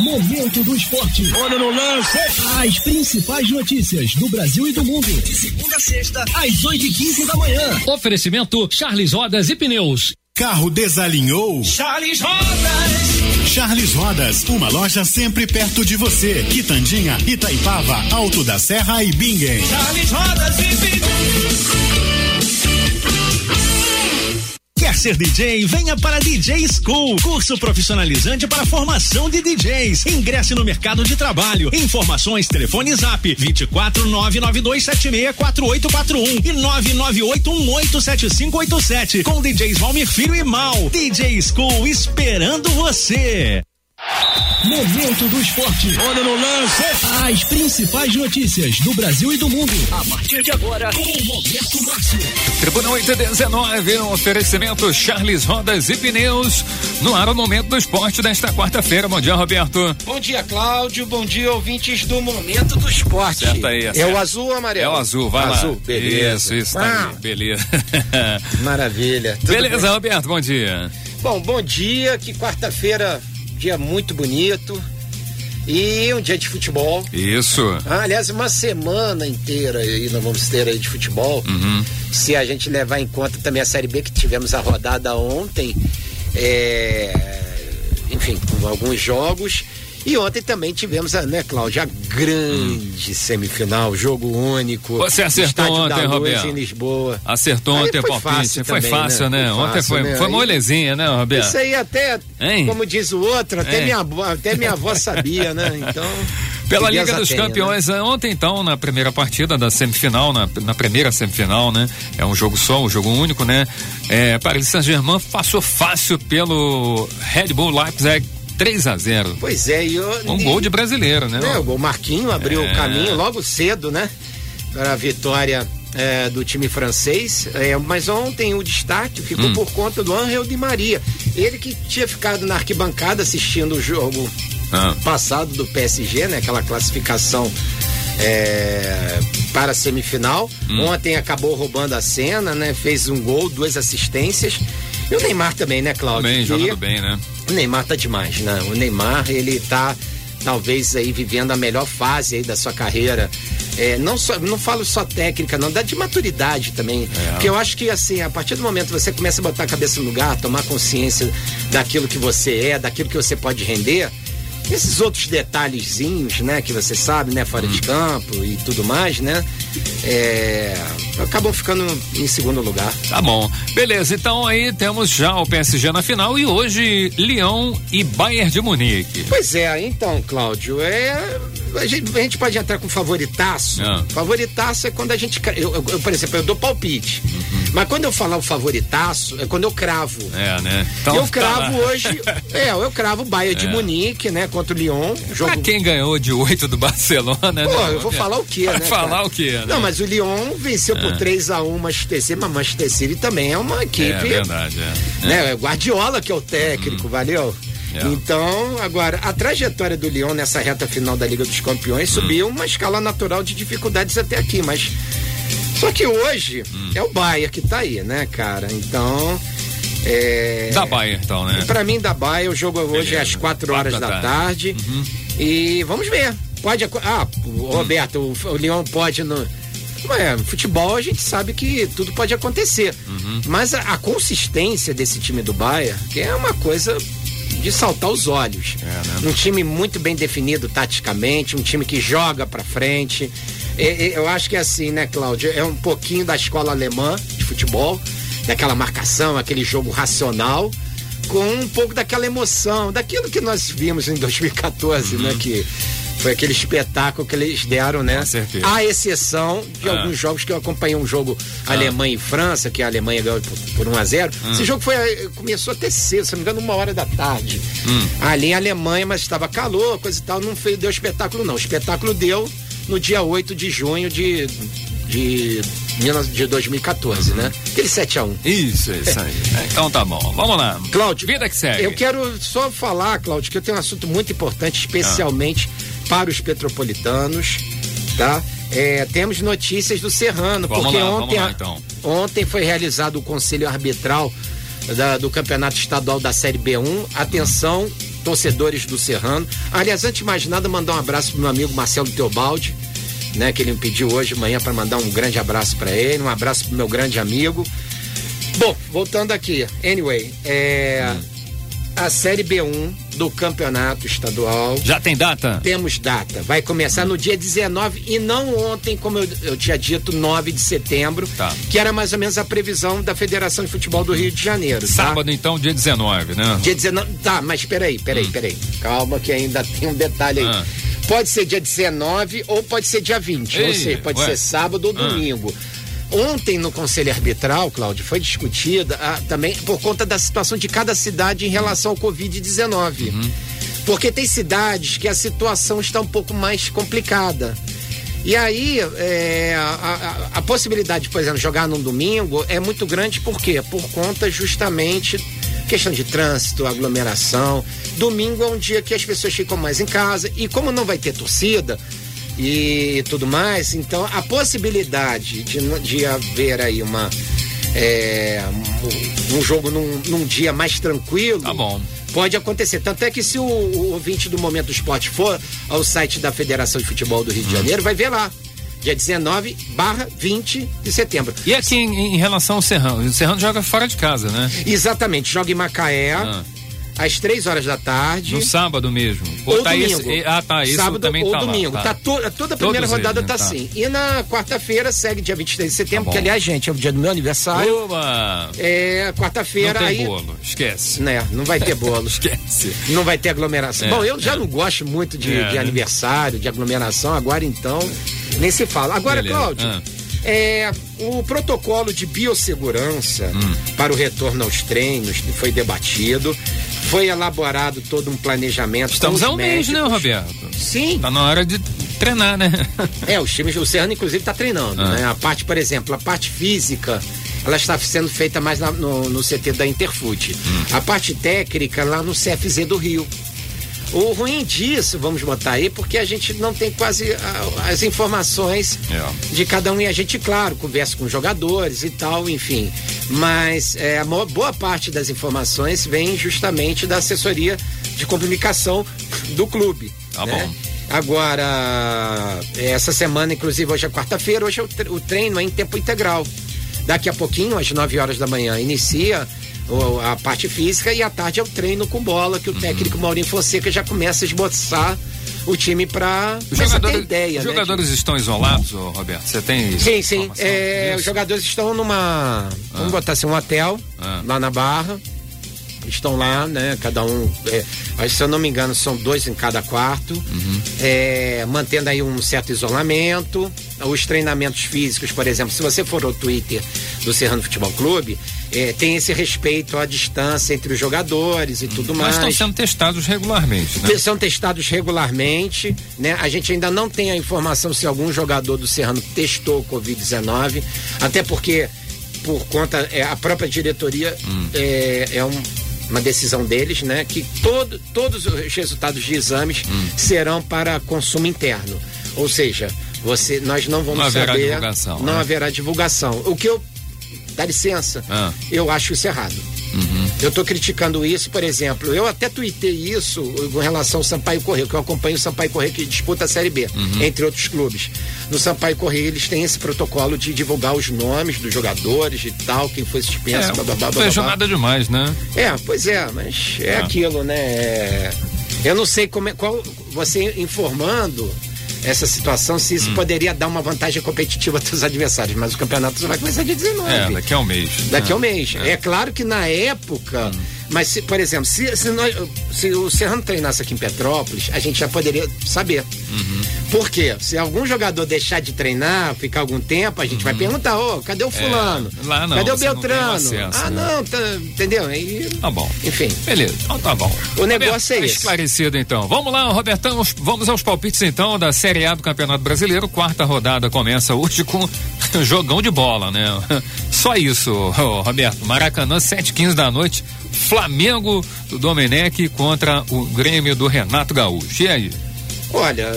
Momento do esporte. Olha no lance. As principais notícias do Brasil e do mundo. De segunda a sexta, às 8 e 15 da manhã. Oferecimento Charles Rodas e Pneus. Carro desalinhou? Charles Rodas. Charles Rodas, uma loja sempre perto de você. Quitandinha, Itaipava, Alto da Serra e Bingen. Charles Rodas e Pneus. Ser DJ? Venha para DJ School, curso profissionalizante para formação de DJs. Ingresse no mercado de trabalho. Informações, telefone Zap 24 99276 4841 e 998187587 com DJs Valmir Filho e Mal. DJ School esperando você. Momento do esporte. Olha no lance. As principais notícias do Brasil e do mundo. A partir de agora, com Roberto Márcio. Tribuna 819, um oferecimento Charles Rodas e Pneus. No ar o momento do esporte desta quarta-feira. Bom dia, Roberto. Bom dia, Cláudio. Bom dia, ouvintes do Momento do Esporte. Certo aí, é o azul ou amarelo? É o azul, vai azul, lá. beleza. Isso, isso, tá Ah, aí, beleza. Maravilha. Tudo beleza, bem? Roberto, bom dia. Bom, bom dia. Que quarta-feira, dia muito bonito. E um dia de futebol. Isso. Ah, aliás, uma semana inteira aí nós vamos ter aí de futebol. Uhum. Se a gente levar em conta também a Série B que tivemos a rodada ontem, é, enfim, com alguns jogos. E ontem também tivemos, a, né, Cláudia, a grande semifinal, jogo único. Você acertou ontem, Roberto. em Lisboa. Acertou Aí ontem o foi palpite. fácil foi também, fácil, né? né? Foi ontem fácil, foi, né? foi molezinha, né, Roberto? Isso aí até, Hein? como diz o outro, até, minha, avó- até minha avó sabia, né? Então. Pela Liga dos tenha, né? Campeões, eh, ontem então, na primeira partida da semifinal, na, na primeira semifinal, né? É um jogo só, um jogo único, né? É, Paris Saint-Germain passou fácil pelo Red Bull Leipzig 3 a 0 Pois é, e eu, Um e- gol de brasileiro, né? né, o Marquinho abriu É. o caminho logo cedo, né? Para a vitória é, do time francês. É, mas ontem o destaque ficou Hum. por conta do Angel Di Maria. Ele que tinha ficado na arquibancada assistindo o jogo Ah. passado do PSG, né? Aquela classificação é, para a semifinal. Hum. Ontem acabou roubando a cena, né? Fez um gol, duas assistências. E o Neymar também, né, Cláudio? Que- jogando bem, né? o Neymar tá demais, né? O Neymar, ele tá talvez aí vivendo a melhor fase aí da sua carreira. É, não só, não falo só técnica, não, dá de maturidade também. É. Porque eu acho que assim, a partir do momento que você começa a botar a cabeça no lugar, tomar consciência daquilo que você é, daquilo que você pode render, esses outros detalhezinhos, né, que você sabe, né, fora Hum. de campo e tudo mais, né, é, acabam ficando em segundo lugar. Tá bom. Beleza, então aí temos já o PSG na final e hoje Lyon e Bayern de Munique. Pois é, então, Cláudio, é. A gente, a gente pode entrar com favoritaço. Ah. Favoritaço é quando a gente. Eu, eu- eu, por exemplo, eu dou palpite. Mas quando eu falar o favoritaço, é quando eu cravo. É, né? Então, eu tá cravo lá. hoje. É, eu cravo o de É. Munique, né? Contra o Lyon. Jogo. Pra quem ganhou de 8 do Barcelona, né? Pô, eu vou falar o quê, Vai né? falar cara? o quê, né? Não, mas o Lyon venceu por 3x1 o Manchester City, mas Manchester City também é uma equipe. É verdade, é. né? Guardiola que é o técnico, valeu? É. Então, agora, a trajetória do Lyon nessa reta final da Liga dos Campeões subiu uma escala natural de dificuldades até aqui, mas só que hoje é o Bayern que tá aí, né, cara? Então, é... Da Bayern, então, né? Pra mim, da Bayern, o jogo hoje Beleza. é às 4 Quatro horas da da tarde. tarde. Uhum. E vamos ver. Pode. Ah, o Roberto, o, o Leão pode no. Ué, futebol a gente sabe que tudo pode acontecer. Uhum. Mas a, a consistência desse time do Bayern, que é uma coisa de saltar os olhos. É, né? Um time muito bem definido taticamente, um time que joga pra frente. E- e- eu acho que é assim, né, Cláudio? É um pouquinho da escola alemã de futebol, daquela marcação, aquele jogo racional, com um pouco daquela emoção, daquilo que nós vimos em 2014, né? Que foi aquele espetáculo que eles deram, né? Com certeza. À exceção de Ah. alguns jogos que eu acompanhei um jogo Alemanha e França, que a Alemanha ganhou por, por 1 a 0 Hum. Esse jogo foi, eh, começou a ter cedo, se não me engano, uma hora da tarde. Hum. Ali em Alemanha, mas estava calor, coisa e tal, não fez, deu espetáculo, não. O espetáculo deu no dia 8 de junho de, de, 19 de 2014, né? Aquele 7 a 1 Isso, isso aí. Então tá bom. Vamos lá. Cláudio, Vida que segue. eu quero só falar, Cláudio, que eu tenho um assunto muito importante, especialmente para os petropolitanos, tá? É, temos notícias do Serrano, Vamos porque lá, ontem, lá, então. ontem foi realizado o conselho arbitral da- do campeonato estadual da Série B1. Atenção, torcedores do Serrano. Aliás, antes de mais nada, mandar um abraço pro meu amigo Marcelo Teobaldi, né? Que ele me pediu hoje de manhã para mandar um grande abraço para ele, um abraço pro meu grande amigo. Bom, voltando aqui. Anyway, é. A Série B1 do Campeonato Estadual. Já tem data? Temos data. Vai começar no dia 19 e não ontem, como eu, eu tinha dito, 9 de setembro, Tá. que era mais ou menos a previsão da Federação de Futebol do Rio de Janeiro. tá? Sábado, então, dia 19, né? Dia 19. Tá, mas peraí, peraí, peraí. Calma, que ainda tem um detalhe aí. Ah. Pode ser dia 19 ou pode ser dia 20. ou Ei, seja, pode ué. ser sábado ou Ah. domingo. Ontem no Conselho Arbitral, Cláudio, foi discutida ah, também por conta da situação de cada cidade em relação ao Covid-19. Uhum. Porque tem cidades que a situação está um pouco mais complicada. E aí, é, a, a- a possibilidade, por exemplo, de jogar num domingo é muito grande, por quê? Por conta justamente questão de trânsito, aglomeração. Domingo é um dia que as pessoas ficam mais em casa e como não vai ter torcida e tudo mais, então a possibilidade de, de haver aí uma é, um, jogo num, num dia mais tranquilo. Tá bom. Pode acontecer. Tanto é que se o, o ouvinte do Momento do Esporte for ao site da Federação de Futebol do Rio de Janeiro, vai ver lá. Dia 19 barra 20 de setembro. E aqui em, em relação ao Serrano? O Serrano joga fora de casa, né? Exatamente, joga em Macaé, Ah. Às três horas da tarde. No sábado mesmo. Ou tá domingo. esse- ah, tá. Isso Sábado também ou tá domingo. lá. Tá. to- toda a primeira Todos rodada eles, né? tá Tá. assim. E na quarta-feira segue dia 23 de setembro, Tá que aliás, gente, é o dia do meu aniversário. Oba! É, Não quarta-feira aí. bolo. Esquece. Né, não vai ter bolo. Esquece. Não vai ter aglomeração. É, Bom, eu já é. não gosto muito de, É, de né? aniversário, de aglomeração, agora então nem se fala. Agora, Beleza. Cláudio, Ah. é, o protocolo de biossegurança Hum. para o retorno aos treinos foi debatido, foi elaborado todo um planejamento. Estamos há um mês, né, médicos. Roberto? Sim, Tá na hora de treinar, né? é, os times, o Serrano inclusive está treinando, Ah. né? A parte, por exemplo, a parte física, ela está sendo feita mais na- no, no CT da Interfoot. Hum. A parte técnica lá no CFZ do Rio. O ruim disso, vamos botar aí, porque a gente não tem quase ah, as informações É. de cada um e a gente, claro, conversa com jogadores e tal, enfim. Mas é, a maior- boa parte das informações vem justamente da assessoria de comunicação do clube. Tá né? bom. Agora, essa semana, inclusive, hoje é quarta-feira, hoje é o tre- o treino é em tempo integral. Daqui a pouquinho, às 9 horas da manhã, inicia a parte física e à tarde é o treino com bola, que o técnico Maurinho Fonseca já começa a esboçar o time para a ter ideia. os né, jogadores estão isolados, ô, Roberto? Você tem. Sim, sim. informação É, os jogadores estão numa. Vamos botar assim, um hotel Ah. lá na Barra. Estão lá, né? Cada um. é, mas, se eu não me engano, são dois em cada quarto. Uhum. É, mantendo aí um certo isolamento. Os treinamentos físicos, por exemplo, se você for ao Twitter do Serrano Futebol Clube, é, tem esse respeito à distância entre os jogadores e tudo Uhum. Mas mais. estão sendo testados regularmente, né? São testados regularmente, né? A gente ainda não tem a informação se algum jogador do Serrano testou o Covid-19, até porque, por conta, é, a própria diretoria Hum. é, é um- uma decisão deles, né? Que todo, todos os resultados de exames Hum. serão para consumo interno. Ou seja, você, nós não vamos Não haverá saber. divulgação, Não né? haverá divulgação. O que eu. Dá licença, Ah. eu acho isso errado. Eu tô criticando isso, por exemplo, eu até tuitei isso com relação ao Sampaio Correio, que eu acompanho o Sampaio Correio que disputa a Série B, entre outros clubes. No Sampaio Correio eles têm esse protocolo de divulgar os nomes dos jogadores e tal, quem foi suspenso, É, blá, blá, blá, não blá, vejo blá. nada demais, né? É, pois é, mas é, É. aquilo, né? É, eu não sei como é, qual você informando essa situação, se Hum. isso poderia dar uma vantagem competitiva dos adversários, mas o campeonato só vai começar dia 19. É, daqui a um mês. Daqui a um É. mês. É, claro que na época. Mas, se, por exemplo, se, se, nós- se o Serrano treinasse aqui em Petrópolis, a gente já poderia saber. Uhum. Por quê? Se algum jogador deixar de treinar, ficar algum tempo, a gente vai perguntar: ô, cadê o fulano? Uhum. É, lá não, cadê o você não Beltrano? acesso, ah, né? não, tá, entendeu? Aí, Tá bom. enfim. Beleza, então tá bom. O negócio é tá esse. Esclarecido então. Vamos lá, Robertão, os- vamos aos palpites então da Série A do Campeonato Brasileiro. Quarta rodada começa hoje com jogão de bola, né? Só isso, Roberto. Maracanã, 7h15 da noite. Flamengo do Domenech contra o Grêmio do Renato Gaúcho. E aí? Olha,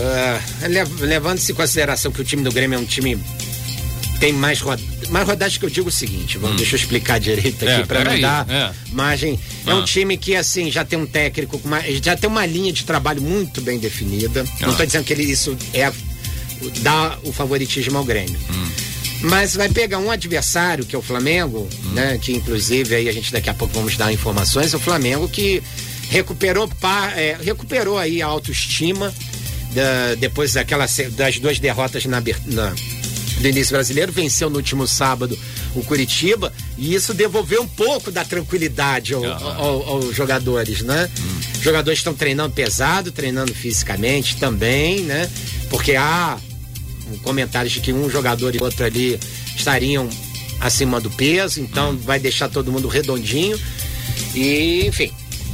lev- levando-se em consideração que o time do Grêmio é um time tem mais rodadas. Mais rodadas que eu digo o seguinte, vamos, deixa eu explicar direito aqui É, para não dar é. margem. É um Ah. time que, assim, já tem um técnico, já tem uma linha de trabalho muito bem definida. Não Ah. estou dizendo que ele, isso é dá o favoritismo ao Grêmio. Hum. Mas vai pegar um adversário, que é o Flamengo, Hum. né? Que inclusive aí a gente daqui a pouco vamos dar informações, o Flamengo que recuperou, é, recuperou aí a autoestima da- depois daquela, das duas derrotas na, na- do início brasileiro, venceu no último sábado o Curitiba e isso devolveu um pouco da tranquilidade ao- Ah. ao- aos jogadores, né? Os jogadores estão treinando pesado, treinando fisicamente também, né? Porque há comentários de que um jogador e outro ali estariam acima do peso, então vai deixar todo mundo redondinho. E, enfim,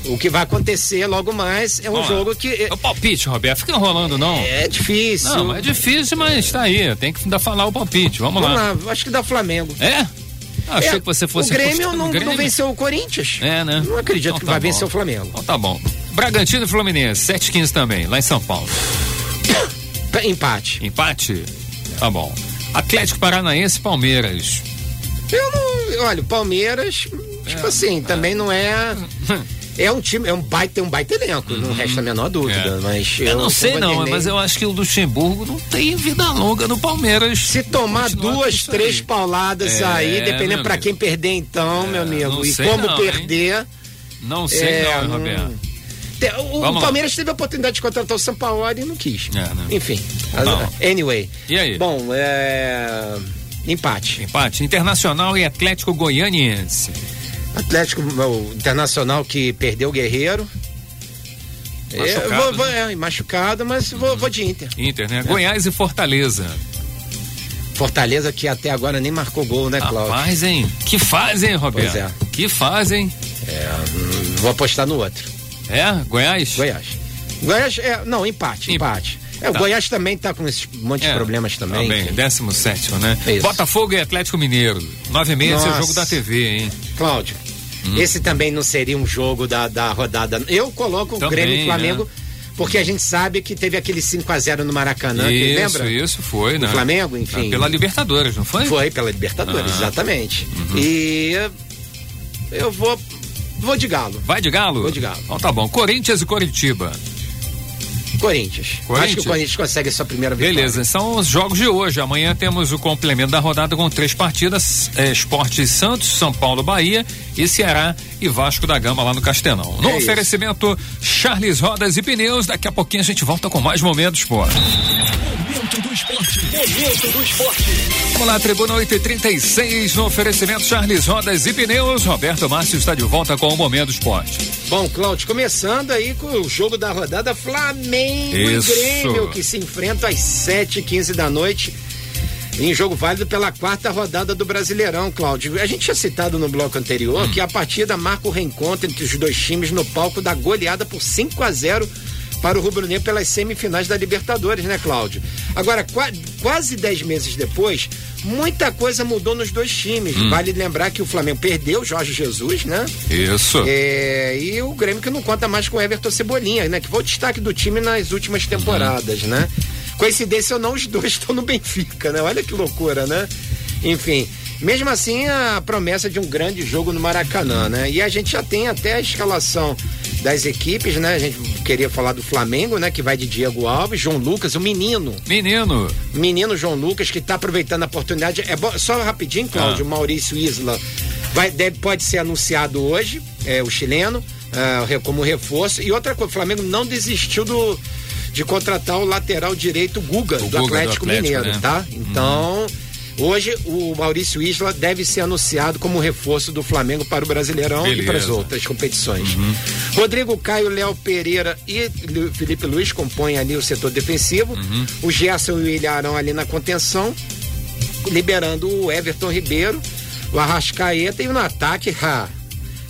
o que vai acontecer logo mais é um Ó, jogo que É o palpite, Roberto. Fica enrolando, não. é difícil. Não, é difícil, mas tá aí. Tem que ainda falar o palpite. Vamos, Vamos lá. lá, acho que dá Flamengo. É? Ah, Achei É, que você fosse O Grêmio não, não Grêmio. venceu o Corinthians. É, né? Não acredito Então que tá vai bom. vencer o Flamengo. Então tá bom. Bragantino e Fluminense, 7h15 também, lá em São Paulo. Empate. Empate? Tá bom. Atlético Paranaense e Palmeiras. Eu não. Olha, Palmeiras, tipo assim, também não é. É um time, é um baita, um baita elenco, não resta a menor dúvida. É. Mas Eu, não sei não, mas eu acho que o Luxemburgo não tem vida longa no Palmeiras. Se tomar duas, três aí. pauladas É, aí, dependendo amigo. quem perder então, meu amigo, e como não, hein? perder. Não sei é, não, hein, não- Roberto. O, Vamos o lá. Palmeiras teve a oportunidade de contratar o Sampaoli e não quis. É, né? Enfim. Não. Anyway. E aí? Bom, é. Empate. Empate. Internacional e Atlético Goianiense. Atlético o Internacional que perdeu o Guerreiro. É, Machucado, vou, vou, né? é, machucado, mas vou, vou de Inter. Inter, né? Goiás e Fortaleza. Fortaleza que até agora nem marcou gol, né, Cláudio? Rapaz, hein? Que fazem, Roberto? Pois é. Que fazem? Hum, Vou apostar no outro. É? Goiás? Goiás. Goiás, é, não, empate, Em- empate. É, o Tá. Goiás também tá com esses monte de É, problemas também. Também, enfim. 17 né? Isso. Botafogo e Atlético Mineiro. 9 e meia, esse é o jogo da TV, hein? Cláudio, Hum. esse também não seria um jogo da, da rodada. Eu coloco o Também, Grêmio e Flamengo, né? porque a gente sabe que teve aquele 5 a 0 no Maracanã, que isso, lembra? isso foi, né? O Flamengo, enfim. Ah, Pela Libertadores, não foi? Foi pela Libertadores, Ah. exatamente. Uhum. E eu vou vou de Galo. Vai de Galo? Vou de Galo. Então tá bom. Corinthians e Coritiba. Corinthians. Acho que Corinthians? o Corinthians consegue a sua primeira vitória. Beleza, são os jogos de hoje. Amanhã temos o complemento da rodada com três partidas: é, Esporte Santos, São Paulo, Bahia e Ceará e Vasco da Gama lá no Castelão. No É isso. oferecimento Charles Rodas e Pneus. Daqui a pouquinho a gente volta com mais momentos, pô. Momento do esporte. Momento do esporte. Vamos lá, Tribuna 8 e 36 no oferecimento Charles Rodas e Pneus. Roberto Márcio está de volta com o Momento Esporte. Bom, Cláudio, começando aí com o jogo da rodada Flamengo Isso. e Grêmio, que se enfrentam às 7h15 da noite. Em jogo válido pela quarta rodada do Brasileirão, Cláudio. A gente tinha citado no bloco anterior Hum. que a partida marca o reencontro entre os dois times no palco da goleada por 5 a 0 para o Rubro Negro pelas semifinais da Libertadores, né, Cláudio? Agora, qua- quase 10 meses depois, muita coisa mudou nos dois times. Hum. Vale lembrar que o Flamengo perdeu o Jorge Jesus, né? Isso. É, e o Grêmio que não conta mais com o Everton Cebolinha, né? Que foi o destaque do time nas últimas temporadas, né? Coincidência ou não, os dois estão no Benfica, né? Olha que loucura, né? Enfim, mesmo assim, a promessa de um grande jogo no Maracanã, né? E a gente já tem até a escalação das equipes, né? A gente queria falar do Flamengo, né? Que vai de Diego Alves, João Lucas, o menino. Menino. Menino João Lucas que está aproveitando a oportunidade. É bom- só rapidinho, Cláudio, Ah. o Maurício Isla vai, deve, pode ser anunciado hoje, é, o chileno, re- como reforço. E outra coisa, o Flamengo não desistiu do, de contratar o lateral direito Guga, O do, Guga do Atlético Atlético, Mineiro, né? tá? Então. Hoje o Maurício Isla deve ser anunciado como reforço do Flamengo para o Brasileirão e para as Beleza. outras competições. Rodrigo Caio, Léo Pereira e Felipe Luiz compõem ali o setor defensivo. O Gerson e o Ilharão ali na contenção, liberando o Everton Ribeiro, o Arrascaeta e no ataque, ha,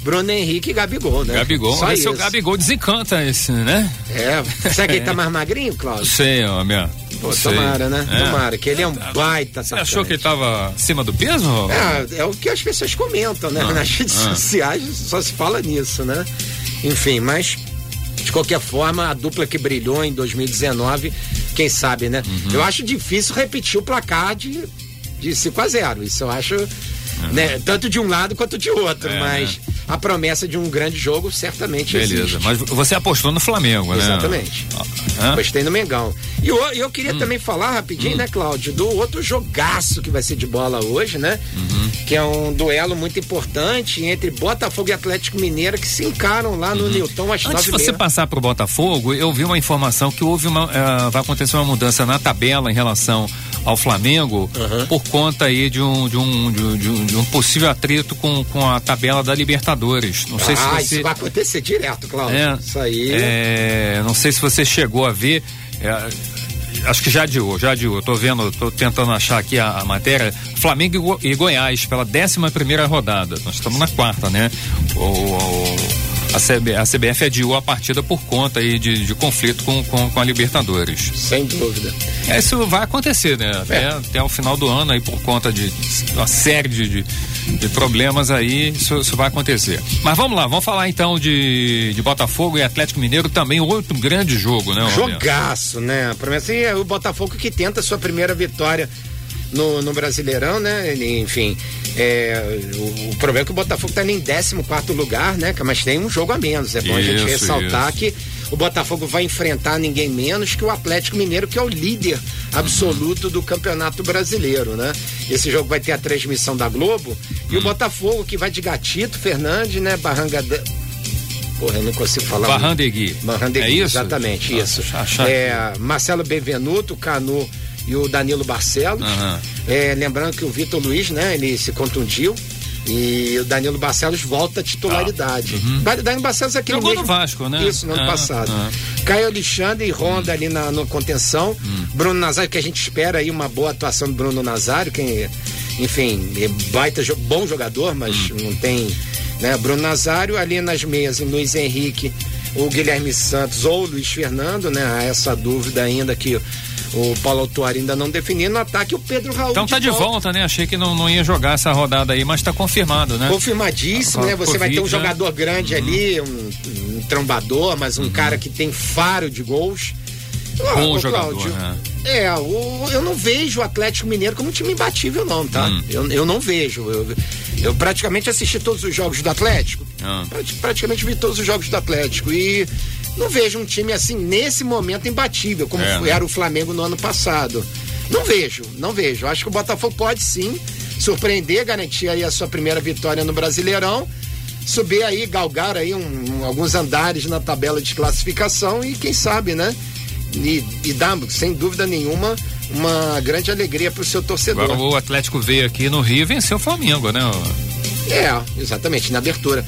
Bruno Henrique e Gabigol, né? Gabigol. Só Vamos ver se o isso. Gabigol desencanta esse, né? É, será que ele tá mais magrinho, Cláudio? Sei, ó, minha. Pô, tomara, né? É. Tomara, que ele é um baita Você achou que ele tava acima do peso? É, é o que as pessoas comentam, né? Ah, Nas redes ah. sociais só se fala nisso, né? Enfim, mas de qualquer forma, a dupla que brilhou em 2019, quem sabe, né? Uhum. Eu acho difícil repetir o placar de, de 5 a 0 Isso eu acho. Né? Tanto de um lado quanto de outro, É, mas a promessa de um grande jogo certamente Beleza. existe. Mas você apostou no Flamengo, né? Exatamente. Hã? Gostei no Mengão. E eu, eu queria Hum. também falar rapidinho, né, Cláudio, do outro jogaço que vai ser de bola hoje, né? Uhum. Que é um duelo muito importante entre Botafogo e Atlético Mineiro que se encaram lá no Newton às Uhum. Antes de você meia. passar para o Botafogo, eu vi uma informação que houve uma, eh, vai acontecer uma mudança na tabela em relação ao Flamengo por conta aí de um, de um, de um, de um- possível atrito com, com a tabela da Libertadores. Não sei ah, se isso você vai acontecer direto, Cláudio. É, Isso aí. é, não sei se você chegou a ver. é, acho que já adiou, já adiou. Tô vendo, tô tentando achar aqui a, a matéria. Flamengo e, Go- e Goiás pela 11 primeira rodada. Nós estamos na quarta, né? O, o- a, CB, a CBF adiou a partida por conta aí de, de conflito com, com, com a Libertadores. Sem dúvida. É, Isso vai acontecer, né? Até, É. até o final do ano aí por conta de uma série de, de, de problemas aí, isso, isso vai acontecer. Mas vamos lá, vamos falar então de, de Botafogo e Atlético Mineiro também, outro grande jogo, né? Jogaço, né? A promessa é o Botafogo que tenta a sua primeira vitória no, no Brasileirão, né? Enfim, é, o, o problema é que o Botafogo tá em 14 lugar, né? Mas tem um jogo a menos. É bom a gente Isso, ressaltar isso. que o Botafogo vai enfrentar ninguém menos que o Atlético Mineiro, que é o líder absoluto do Campeonato Brasileiro, né? Esse jogo vai ter a transmissão da Globo e Hum. o Botafogo que vai de Gatito, Fernandes, né? Barranga. da- Porra, eu não consigo falar. Barrandegui. Barrandegui, É isso? exatamente, isso. achar É, Marcelo Benvenuto, Canu e o Danilo Barcelos. Aham. É, lembrando que o Vitor Luiz, né, ele se contundiu. E o Danilo Barcelos volta à titularidade. Da- Danilo Barcelos é aquele Ah, uhum. Jogou mesmo, no Vasco, né? Isso, no ano Ah, passado. ah. Caio Alexandre e Ronda ali na no contenção. Hum. Bruno Nazário, que a gente espera aí uma boa atuação do Bruno Nazário, quem, enfim, é baita, bom jogador, mas Hum. não tem, né? Bruno Nazário, ali nas meias, o Luiz Henrique, o Guilherme Santos ou o Luiz Fernando, né? Há essa dúvida ainda que o Paulo Autuari ainda não definiu. No ataque, o Pedro Raul. Então tá de volta, né? Achei que não, não ia jogar essa rodada aí, mas tá confirmado, né? Confirmadíssimo, Ah, né? Você vai ter um Covid, né? jogador grande ali, um, um trombador, mas um cara que tem faro de gols. Ah, Bom ô, jogador, Cláudio, né? É, o- eu não vejo o Atlético Mineiro como um time imbatível, não, tá? Hum. Eu, eu não vejo. Eu, eu praticamente assisti todos os jogos do Atlético. Ah. Prati- Praticamente vi todos os jogos do Atlético. E não vejo um time assim, nesse momento, imbatível, como É, foi- né? era o Flamengo no ano passado. Não vejo, não vejo. Acho que o Botafogo pode sim surpreender, garantir aí a sua primeira vitória no Brasileirão, subir aí, galgar aí um- um- alguns andares na tabela de classificação e quem sabe, né? E, e dar, sem dúvida nenhuma, uma grande alegria para o seu torcedor. Agora o Atlético veio aqui no Rio e venceu o Flamengo, né? É, exatamente, na abertura.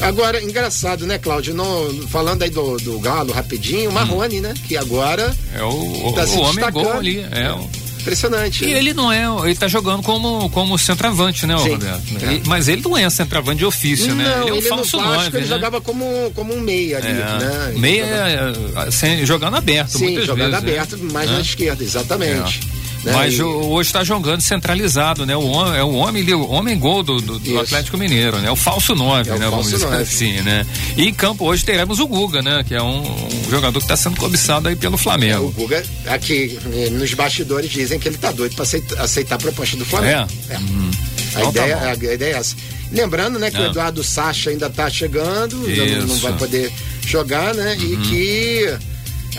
É. Agora, engraçado, né, Cláudio? No- falando aí do, do Galo rapidinho, o Marrone, né? Que agora É o, o, tá se o homem gol destacando. ali. É, o- Impressionante. E né? ele não é, ele tá jogando como, como centroavante, né, Sim. Roberto? É. Ele- mas ele não é centroavante de ofício, né? Não, Ele é um ele falso no Vasco ele né? jogava como, como um meia ali, É, né? Ele meia jogava- é, sem- jogando aberto, Sim, jogando vezes, né? aberto, mais É. na esquerda, exatamente. Né? Mas E- o- hoje está jogando centralizado, né? O homem, é o homem, o homem gol do, do- do. Atlético Mineiro, né? O falso 9, É o né? Vamos falso dizer nove. assim, né? E em campo hoje teremos o Guga, né? Que é um, um jogador que está sendo cobiçado aí pelo É, o Flamengo. Guga, aqui eh, nos bastidores dizem que ele tá doido para aceitar, aceitar a proposta do Flamengo. É? É. A, Então tá ideia, bom. a, a ideia é essa. Lembrando, né, que o Ah. Eduardo Sacha ainda tá chegando, não, não. Uhum. vai poder jogar, né? E que.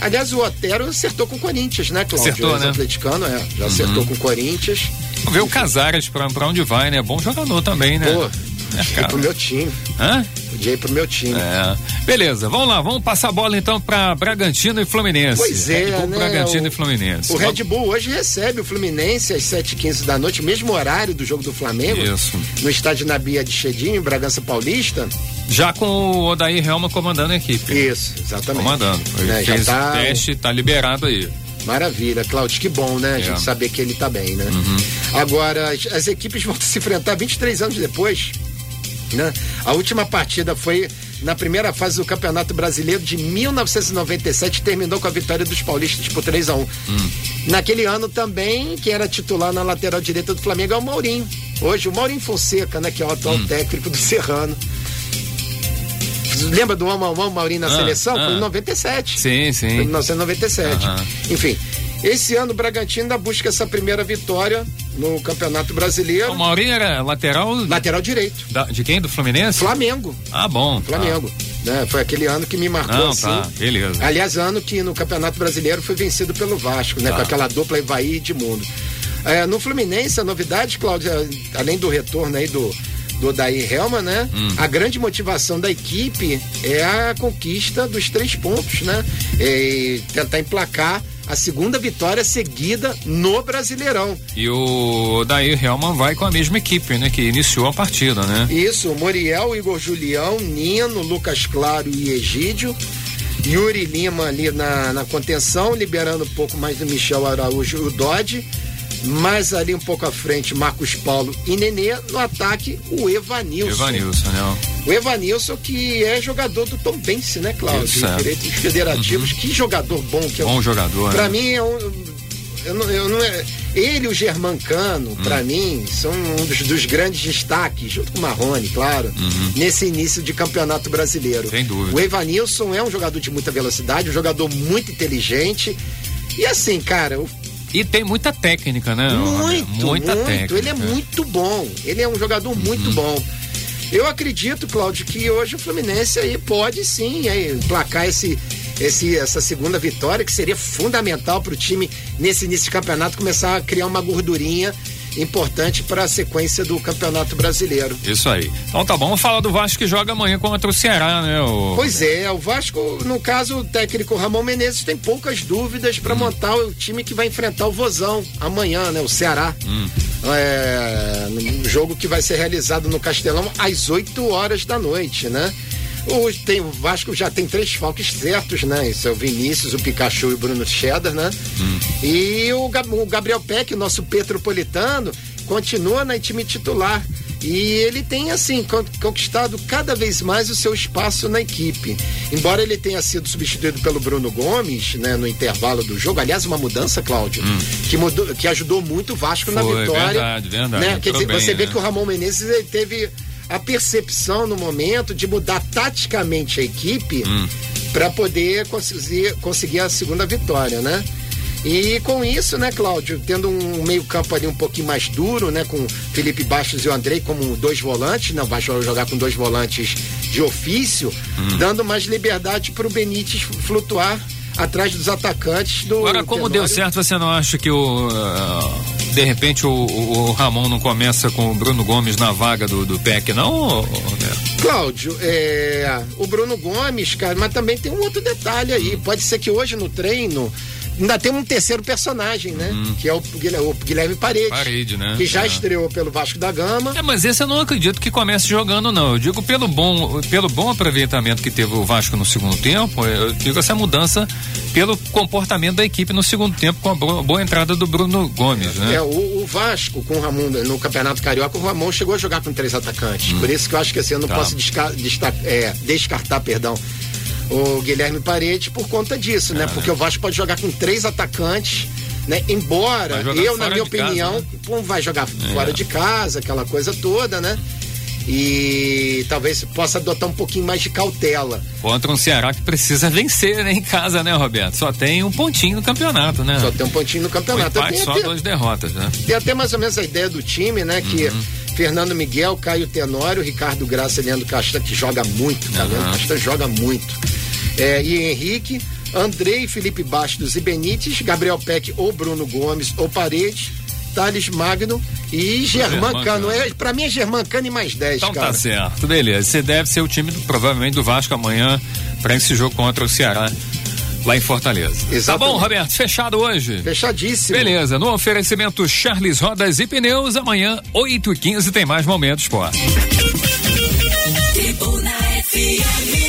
Aliás, o Otero acertou com o Corinthians, né, Cláudio? Acertou, né? atleticano, é. Já acertou com o Corinthians. Vamos ver o Casares pra, pra onde vai, né? Bom jogador também, né? Pô, É, podia ir cara. pro meu time. Hã? Podia ir pro meu time. É. Beleza, vamos lá, vamos passar a bola então para Bragantino e Fluminense. Pois é, Red Bull, né? Bragantino O- e Fluminense. O Red Bull hoje recebe o Fluminense às 7h15 da noite, mesmo horário do jogo do Flamengo. Isso. No estádio Nabia de Chedinho, em Bragança Paulista. Já com o Odair Helma comandando a equipe. Isso, exatamente. Comandando. Né, já tá- o teste, tá liberado aí. Maravilha, Cláudio, que bom, né? A É. Uhum. gente saber que ele tá bem, né? Agora, as, as equipes vão se enfrentar 23 anos depois, né? A última partida foi na primeira fase do Campeonato Brasileiro de 1997, terminou com a vitória dos paulistas por 3 a 1 Hum. Naquele ano também, quem era titular na lateral direita do Flamengo é o Maurinho. Hoje, o Maurinho Fonseca, né? Que é o atual Hum. técnico do Serrano. Lembra do Maurinho na Ah, seleção? ah. Foi em 97. Sim, sim. Foi em 1997. Aham. Enfim. Esse ano o Bragantino ainda busca essa primeira vitória no Campeonato Brasileiro. O Maurinho era lateral. Lateral direito. da- de quem? Do Fluminense? Flamengo. Ah, bom. Flamengo. né? Foi aquele ano que me marcou Não, assim. tá, beleza. Aliás, ano que no Campeonato Brasileiro foi vencido pelo Vasco, né? Tá. Com aquela dupla Evaí e Edmundo. É, no Fluminense, a novidade, Cláudia, além do retorno aí do, do Odair Helma, né? Hum. A grande motivação da equipe é a conquista dos três pontos, né? É tentar emplacar a segunda vitória seguida no Brasileirão. E o Daí Helman vai com a mesma equipe, né? Que iniciou a partida, né? Isso, Moriel, Igor Julião, Nino, Lucas Claro e Egídio. Yuri Lima ali na, na contenção, liberando um pouco mais do Michel Araújo e o Dodge. Mais ali um pouco à frente, Marcos Paulo e Nenê. No ataque, o Evanilson. Evanilson, né? O Evanilson, que é jogador do Tom Bense, né, Cláudio? Isso, é. Direitos federativos. Que jogador bom que é. Bom jogador, Pra né? mim é um. Eu não, eu não é, ele e o Germancano, Hum. pra mim, são um dos, dos grandes destaques, junto com o Marrone, claro, nesse início de campeonato brasileiro. Uhum. Sem dúvida. O Evanilson é um jogador de muita velocidade, um jogador muito inteligente. E assim, cara, o E tem muita técnica, né? muito, muita muito. técnica. Ele é muito bom. Ele é um jogador muito Uhum. bom. Eu acredito, Cláudio, que hoje o Fluminense aí pode sim aí, placar esse, esse, essa segunda vitória, que seria fundamental para o time, nesse início de campeonato, começar a criar uma gordurinha importante para a sequência do Campeonato Brasileiro. Isso aí. Então tá bom, vamos falar do Vasco que joga amanhã contra o Ceará, né? O... Pois é, o Vasco, no caso, o técnico Ramon Menezes tem poucas dúvidas Hum. para montar o time que vai enfrentar o Vozão amanhã, né? O Ceará. Hum. É, no jogo que vai ser realizado no Castelão às 8 horas da noite, né? O, tem, o Vasco já tem três falques certos, né? Isso é o Vinícius, o Pikachu e o Bruno Cheddar, né? Hum. E o, o Gabriel Peck, nosso petropolitano, continua na time titular. E ele tem, assim, con- conquistado cada vez mais o seu espaço na equipe. Embora ele tenha sido substituído pelo Bruno Gomes, né, no intervalo do jogo. Aliás, uma mudança, Cláudio, que, mudou, que ajudou muito o Vasco na Hum. Foi, vitória. verdade, verdade. Né? Dizer, você bem, vê né? que o Ramon Menezes teve a percepção no momento de mudar taticamente a equipe Hum. para poder conseguir, conseguir a segunda vitória, né? E com isso, né, Cláudio, tendo um meio-campo ali um pouquinho mais duro, né, com Felipe Bastos e o Andrei como dois volantes, o Vasco vai jogar com dois volantes de ofício, Hum. dando mais liberdade para o Benítez flutuar atrás dos atacantes do Agora, como deu Tenório. certo, você não acha que o. ah, de repente o, o- Ramon não começa com o Bruno Gomes na vaga do, do PEC, não, Roberto? Cláudio, é, o Bruno Gomes, cara, mas também tem um outro detalhe aí. Pode ser que hoje no treino ainda tem um terceiro personagem, né? Que é o Guilherme, o Guilherme Paredes. Parede, né? Que já É. estreou pelo Vasco da Gama. É, mas esse eu não acredito que comece jogando, não. Eu digo pelo bom, pelo bom aproveitamento que teve o Vasco no segundo tempo, eu digo essa mudança pelo comportamento da equipe no segundo tempo, com a boa, boa entrada do Bruno Gomes, né? É, o, o Vasco com o Ramon no Campeonato Carioca, o Ramon chegou a jogar com três atacantes. Por isso que eu acho que assim, eu não Tá. posso desca- desta- é, descartar, perdão, o Guilherme Paredes por conta disso, né? Porque o Vasco pode jogar com três atacantes. Né? Embora eu, na minha de casa, opinião, né? vai jogar fora de casa, aquela coisa toda, né? E talvez possa adotar um pouquinho mais de cautela. Contra um Ceará que precisa vencer né, em casa, né, Roberto? Só tem um pontinho no campeonato, né? Só tem um pontinho no um campeonato. Eu empate só, até- duas derrotas, né? Tem até mais ou menos a ideia do time, né? Que Uhum. Fernando Miguel, Caio Tenório, Ricardo Graça e Leandro Castan, que joga muito, tá? Uhum. Leandro Castan joga muito é, e Henrique, Andrei, Felipe Bastos e Benítez, Gabriel Peck ou Bruno Gomes ou Paredes, Thales Magno e Germán Cano. É, pra mim é Germán Cano e mais 10, então tá cara. tá certo, beleza. Você deve ser o time, provavelmente, do Vasco amanhã para esse jogo contra o Ceará. Lá em Fortaleza. Tá Exatamente. Tá bom, Roberto? Fechado hoje? Fechadíssimo. Beleza. No oferecimento Charles Rodas e Pneus, amanhã, 8 e 15 tem mais momentos, Esporte. Tribuna FM.